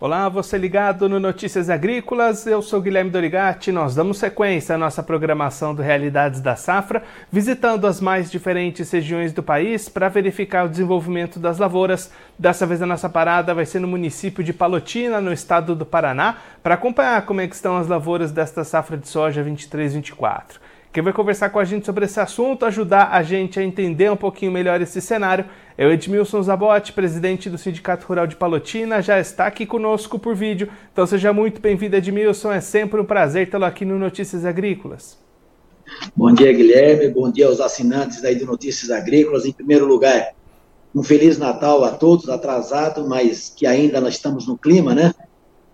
Olá, você ligado no Notícias Agrícolas, eu sou Guilherme Dorigati. Nós damos sequência à nossa programação do Realidades da Safra, visitando as mais diferentes regiões do país para verificar o desenvolvimento das lavouras. Dessa vez a nossa parada vai ser no município de Palotina, no estado do Paraná, para acompanhar como é estão as lavouras desta safra de soja 23-24. Quem vai conversar com a gente sobre esse assunto, ajudar a gente a entender um pouquinho melhor esse cenário, é o Edmilson Zabotti, presidente do Sindicato Rural de Palotina, já está aqui conosco por vídeo. Então seja muito bem-vindo, Edmilson. É sempre um prazer tê-lo aqui no Notícias Agrícolas. Bom dia, Guilherme. Bom dia aos assinantes aí do Notícias Agrícolas. Em primeiro lugar, um Feliz Natal a todos, atrasado, mas que ainda nós estamos no clima, né?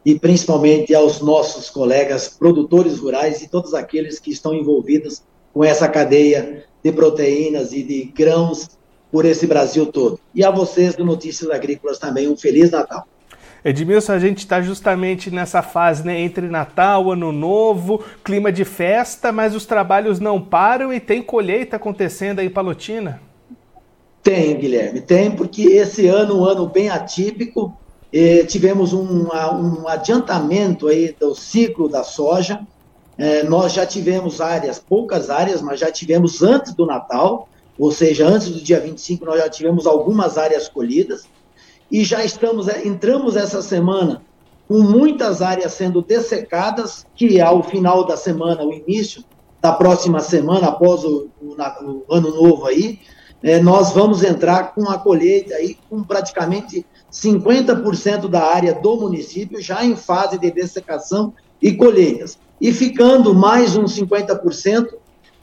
E principalmente aos nossos colegas produtores rurais e todos aqueles que estão envolvidos com essa cadeia de proteínas e de grãos por esse Brasil todo. E a vocês do Notícias Agrícolas também, um Feliz Natal. Edmilson, a gente está justamente nessa fase né, entre Natal, Ano Novo, clima de festa, mas os trabalhos não param e tem colheita acontecendo aí em Palotina? Tem, Guilherme, tem, porque esse ano, um ano bem atípico, tivemos um, um, adiantamento aí do ciclo da soja. É, nós já tivemos áreas, poucas áreas, mas já tivemos antes do Natal, ou seja, antes do dia 25, nós já tivemos algumas áreas colhidas. E já estamos, é, entramos essa semana com muitas áreas sendo dessecadas, que ao final da semana, o início da próxima semana, após o, o, o ano novo aí, é, nós vamos entrar com a colheita aí com praticamente 50% da área do município já em fase de dessecação e colheitas. E ficando mais uns 50%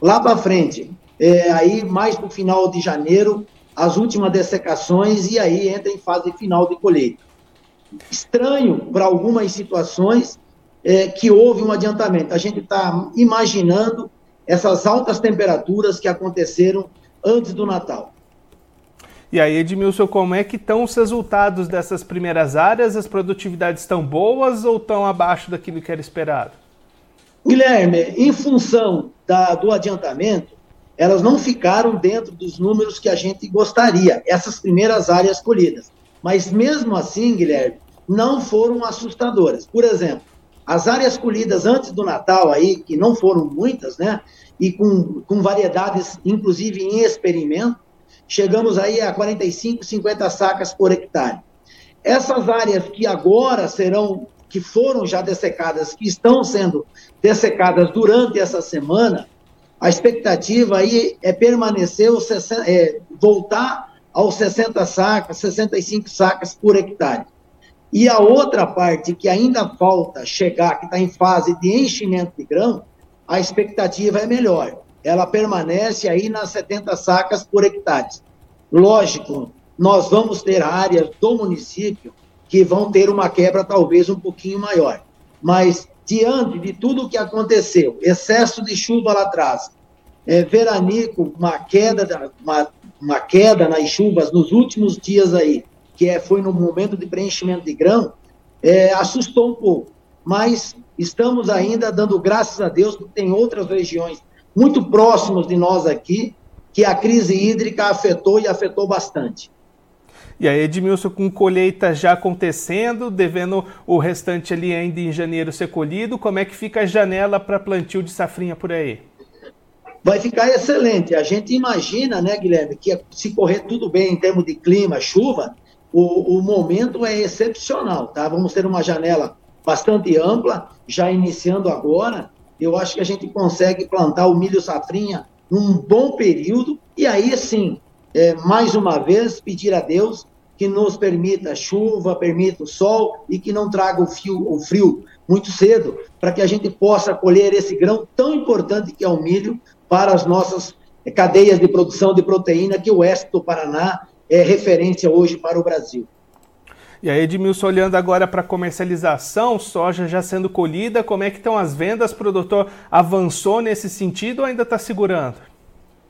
lá para frente. É, aí, mais para o final de janeiro, as últimas dessecações e aí entra em fase final de colheita. Estranho para algumas situações é, que houve um adiantamento. A gente está imaginando essas altas temperaturas que aconteceram antes do Natal. E aí, Edmilson, como é que estão os resultados dessas primeiras áreas? As produtividades estão boas ou estão abaixo daquilo que era esperado? Guilherme, em função da, do adiantamento, elas não ficaram dentro dos números que a gente gostaria, essas primeiras áreas colhidas. Mas mesmo assim, Guilherme, não foram assustadoras. Por exemplo, as áreas colhidas antes do Natal aí, que não foram muitas, né? E com, com variedades, inclusive em experimento, chegamos aí a 45, 50 sacas por hectare. Essas áreas que agora serão, que foram já dessecadas, que estão sendo dessecadas durante essa semana, a expectativa aí é permanecer, é, voltar aos 60 sacas, 65 sacas por hectare. E a outra parte que ainda falta chegar, que está em fase de enchimento de grão, a expectativa é melhor ela permanece aí nas 70 sacas por hectare. Lógico, nós vamos ter áreas do município que vão ter uma quebra talvez um pouquinho maior. Mas, diante de tudo o que aconteceu, excesso de chuva lá atrás, é, veranico, uma queda, uma, uma queda nas chuvas nos últimos dias aí, que é, foi no momento de preenchimento de grão, é, assustou um pouco. Mas estamos ainda dando graças a Deus, porque tem outras regiões muito próximos de nós aqui, que a crise hídrica afetou e afetou bastante. E aí, Edmilson, com colheita já acontecendo, devendo o restante ali ainda em janeiro ser colhido, como é que fica a janela para plantio de safrinha por aí? Vai ficar excelente. A gente imagina, né, Guilherme, que se correr tudo bem em termos de clima, chuva, o, o momento é excepcional, tá? Vamos ter uma janela bastante ampla, já iniciando agora, eu acho que a gente consegue plantar o milho safrinha num bom período e aí sim, é, mais uma vez, pedir a Deus que nos permita chuva, permita o sol e que não traga o frio, o frio muito cedo, para que a gente possa colher esse grão tão importante que é o milho para as nossas cadeias de produção de proteína, que o oeste do Paraná é referência hoje para o Brasil. E aí, Edmilson, olhando agora para a comercialização, soja já sendo colhida, como é que estão as vendas? O produtor avançou nesse sentido ou ainda está segurando?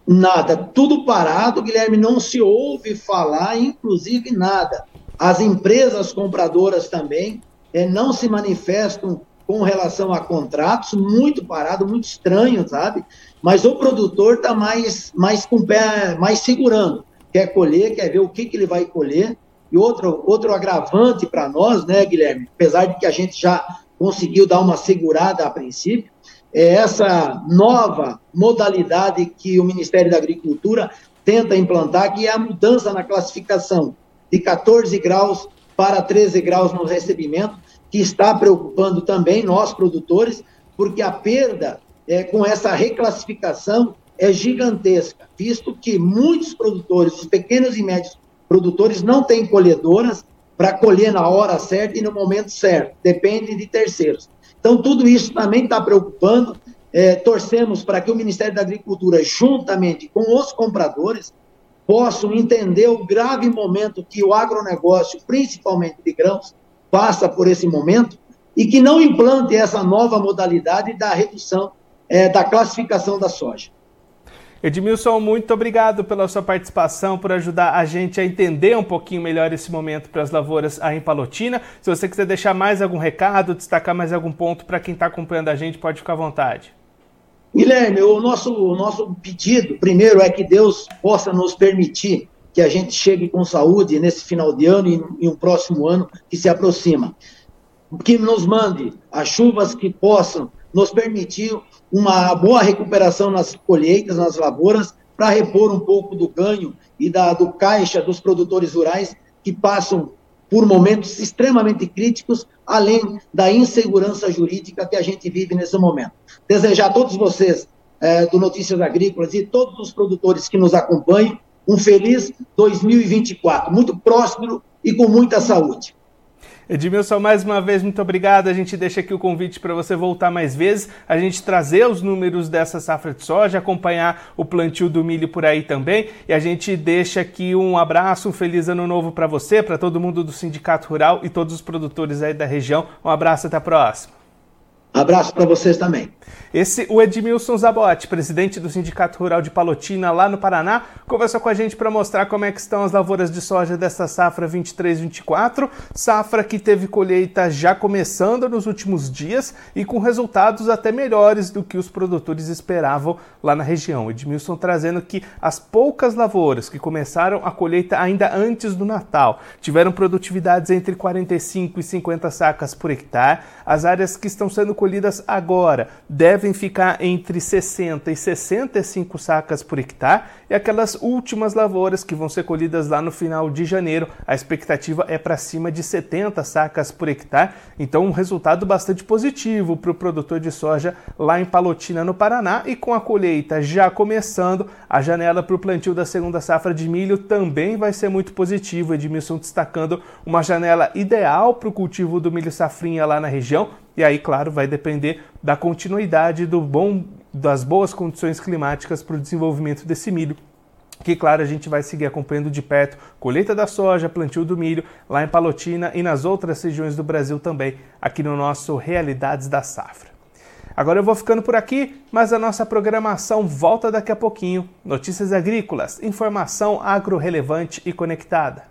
Nada, tudo parado, Guilherme, não se ouve falar, inclusive nada. As empresas compradoras também é, não se manifestam com relação a contratos, muito parado, muito estranho, sabe? Mas o produtor está mais, mais com pé, mais segurando. Quer colher, quer ver o que, que ele vai colher E outro, outro agravante para nós, né, Guilherme, apesar de que a gente já conseguiu dar uma segurada a princípio, é essa nova modalidade que o Ministério da Agricultura tenta implantar, que é a mudança na classificação de 14 graus para 13 graus no recebimento, que está preocupando também nós produtores, porque a perda é, com essa reclassificação é gigantesca, visto que muitos produtores, os pequenos e médios produtores, não têm colhedoras para colher na hora certa e no momento certo, depende de terceiros. Então, tudo isso também está preocupando. É, torcemos para que o Ministério da Agricultura, juntamente com os compradores, possam entender o grave momento que o agronegócio, principalmente de grãos, passa por esse momento e que não implante essa nova modalidade da redução é, da classificação da soja. Edmilson, muito obrigado pela sua participação, por ajudar a gente a entender um pouquinho melhor esse momento para as lavouras aí em Palotina. Se você quiser deixar mais algum recado, destacar mais algum ponto para quem está acompanhando a gente, pode ficar à vontade. Guilherme, o nosso, o nosso pedido, primeiro, é que Deus possa nos permitir que a gente chegue com saúde nesse final de ano e em um próximo ano que se aproxima. Que nos mande as chuvas que possam nos permitir uma boa recuperação nas colheitas, nas lavouras, para repor um pouco do ganho e da, do caixa dos produtores rurais que passam por momentos extremamente críticos, além da insegurança jurídica que a gente vive nesse momento. Desejar a todos vocês é, do Notícias Agrícolas e todos os produtores que nos acompanham um feliz 2024, muito próspero e com muita saúde. Edmilson, mais uma vez, muito obrigado. A gente deixa aqui o convite para você voltar mais vezes, a gente trazer os números dessa safra de soja, acompanhar o plantio do milho por aí também. E a gente deixa aqui um abraço, um feliz ano novo para você, para todo mundo do Sindicato Rural e todos os produtores aí da região. Um abraço, até a próxima. Abraço para vocês também. Esse, o Edmilson Zabotti, presidente do Sindicato Rural de Palotina, lá no Paraná, conversou com a gente para mostrar como é que estão as lavouras de soja dessa safra 23-24, safra que teve colheita já começando nos últimos dias e com resultados até melhores do que os produtores esperavam lá na região. Edmilson trazendo que as poucas lavouras que começaram a colheita ainda antes do Natal tiveram produtividades entre 45 e 50 sacas por hectare, as áreas que estão sendo colhidas agora. Devem ficar entre 60 e 65 sacas por hectare. E aquelas últimas lavouras que vão ser colhidas lá no final de janeiro, a expectativa é para cima de 70 sacas por hectare, então um resultado bastante positivo para o produtor de soja lá em Palotina, no Paraná, e com a colheita já começando, a janela para o plantio da segunda safra de milho também vai ser muito positivo. Edmilson destacando uma janela ideal para o cultivo do milho safrinha lá na região, e aí, claro, vai depender da continuidade do bom, das boas condições climáticas para o desenvolvimento desse milho. Que, claro, a gente vai seguir acompanhando de perto colheita da soja, plantio do milho lá em Palotina e nas outras regiões do Brasil também, aqui no nosso Realidades da Safra. Agora eu vou ficando por aqui, mas a nossa programação volta daqui a pouquinho. Notícias agrícolas, informação agro relevante e conectada.